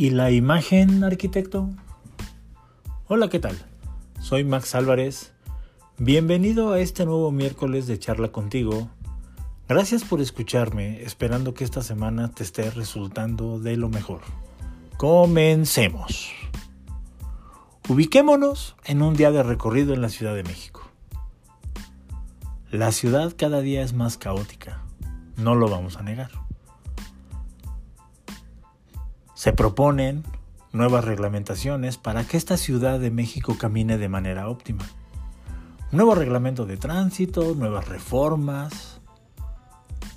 ¿Y la imagen, arquitecto? Hola, ¿qué tal? Soy Max Álvarez. Bienvenido a este nuevo miércoles de charla contigo. Gracias por escucharme, esperando que esta semana te esté resultando de lo mejor. Comencemos. Ubiquémonos en un día de recorrido en la Ciudad de México. La ciudad cada día es más caótica, no lo vamos a negar. Se proponen nuevas reglamentaciones para que esta Ciudad de México camine de manera óptima. nuevo reglamento de tránsito, nuevas reformas.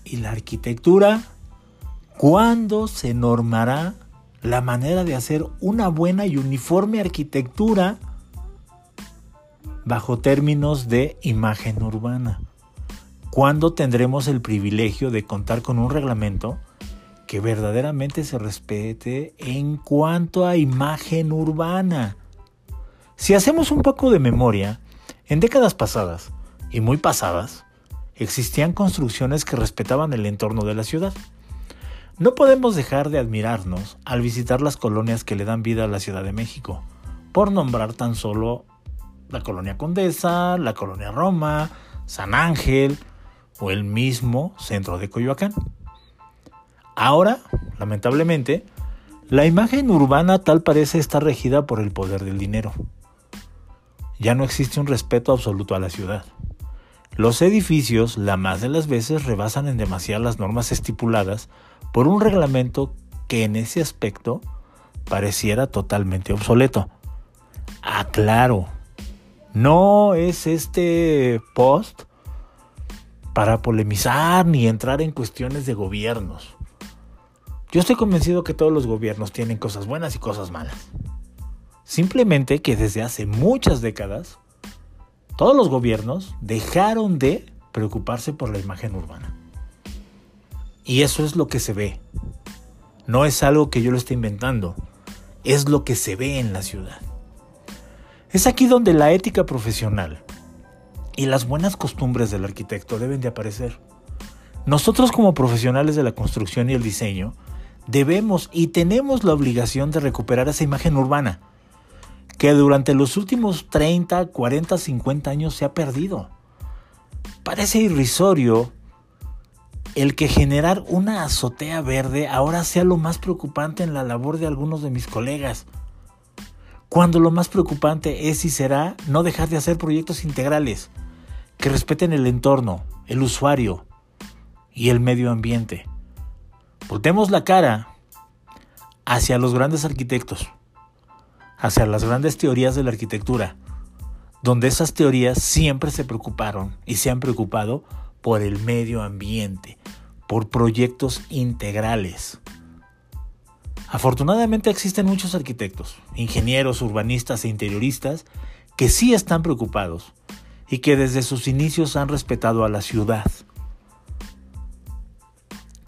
¿Y la arquitectura? ¿Cuándo se normará la manera de hacer una buena y uniforme arquitectura bajo términos de imagen urbana. ¿Cuándo tendremos el privilegio de contar con un reglamento que verdaderamente se respete en cuanto a imagen urbana? Si hacemos un poco de memoria, en décadas pasadas, y muy pasadas, existían construcciones que respetaban el entorno de la ciudad. No podemos dejar de admirarnos al visitar las colonias que le dan vida a la Ciudad de México, por nombrar tan solo la colonia Condesa, la colonia Roma, San Ángel o el mismo centro de Coyoacán. Ahora, lamentablemente, la imagen urbana tal parece estar regida por el poder del dinero. Ya no existe un respeto absoluto a la ciudad. Los edificios, la más de las veces, rebasan en demasiadas las normas estipuladas por un reglamento que en ese aspecto pareciera totalmente obsoleto. Aclaro, no es este post para polemizar ni entrar en cuestiones de gobiernos. Yo estoy convencido que todos los gobiernos tienen cosas buenas y cosas malas. Simplemente que desde hace muchas décadas, todos los gobiernos dejaron de preocuparse por la imagen urbana. Y eso es lo que se ve. No es algo que yo lo esté inventando, es lo que se ve en la ciudad. Es aquí donde la ética profesional y las buenas costumbres del arquitecto deben de aparecer. Nosotros como profesionales de la construcción y el diseño debemos y tenemos la obligación de recuperar esa imagen urbana que durante los últimos 30, 40, 50 años se ha perdido. Parece irrisorio el que generar una azotea verde ahora sea lo más preocupante en la labor de algunos de mis colegas. Cuando lo más preocupante es y será no dejar de hacer proyectos integrales que respeten el entorno, el usuario y el medio ambiente. Voltemos la cara hacia los grandes arquitectos, hacia las grandes teorías de la arquitectura, donde esas teorías siempre se preocuparon y se han preocupado por el medio ambiente, por proyectos integrales. Afortunadamente existen muchos arquitectos, ingenieros, urbanistas e interioristas que sí están preocupados y que desde sus inicios han respetado a la ciudad.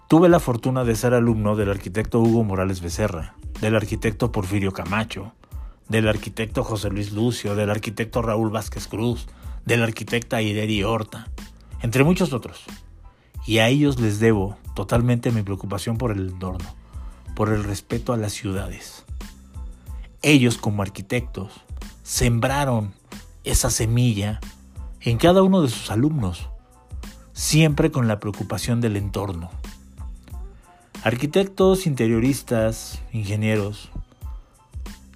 Tuve la fortuna de ser alumno del arquitecto Hugo Morales Becerra, del arquitecto Porfirio Camacho, del arquitecto José Luis Lucio, del arquitecto Raúl Vázquez Cruz, del arquitecta Ireri Horta, entre muchos otros. Y a ellos les debo totalmente mi preocupación por el entorno, por el respeto a las ciudades. Ellos como arquitectos sembraron esa semilla en cada uno de sus alumnos, siempre con la preocupación del entorno. Arquitectos, interioristas, ingenieros,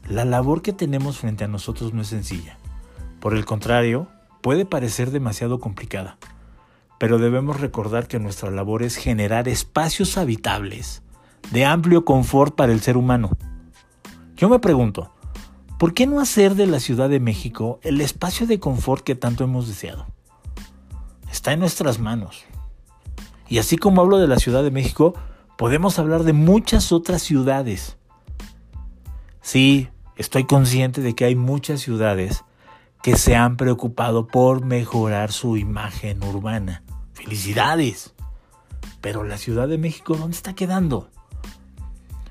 la labor que tenemos frente a nosotros no es sencilla. Por el contrario, puede parecer demasiado complicada pero debemos recordar que nuestra labor es generar espacios habitables de amplio confort para el ser humano. Yo me pregunto, ¿por qué no hacer de la Ciudad de México el espacio de confort que tanto hemos deseado? Está en nuestras manos. Y así como hablo de la Ciudad de México, podemos hablar de muchas otras ciudades. Sí, estoy consciente de que hay muchas ciudades que se han preocupado por mejorar su imagen urbana. Felicidades. Pero la Ciudad de México, ¿dónde está quedando?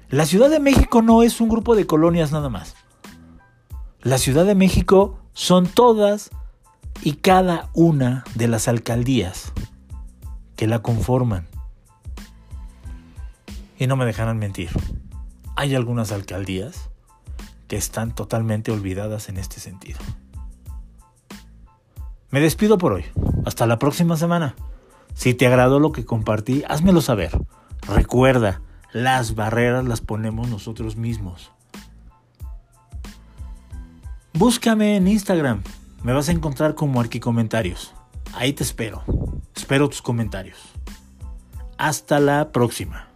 La Ciudad de México no es un grupo de colonias nada más. La Ciudad de México son todas y cada una de las alcaldías que la conforman. Y no me dejarán mentir. hay algunas alcaldías que están totalmente olvidadas en este sentido. Me despido por hoy. Hasta la próxima semana. Si te agradó lo que compartí, házmelo saber. Recuerda, las barreras las ponemos nosotros mismos. Búscame en Instagram. Me vas a encontrar como Arquicomentarios. Ahí te espero. Espero tus comentarios. Hasta la próxima.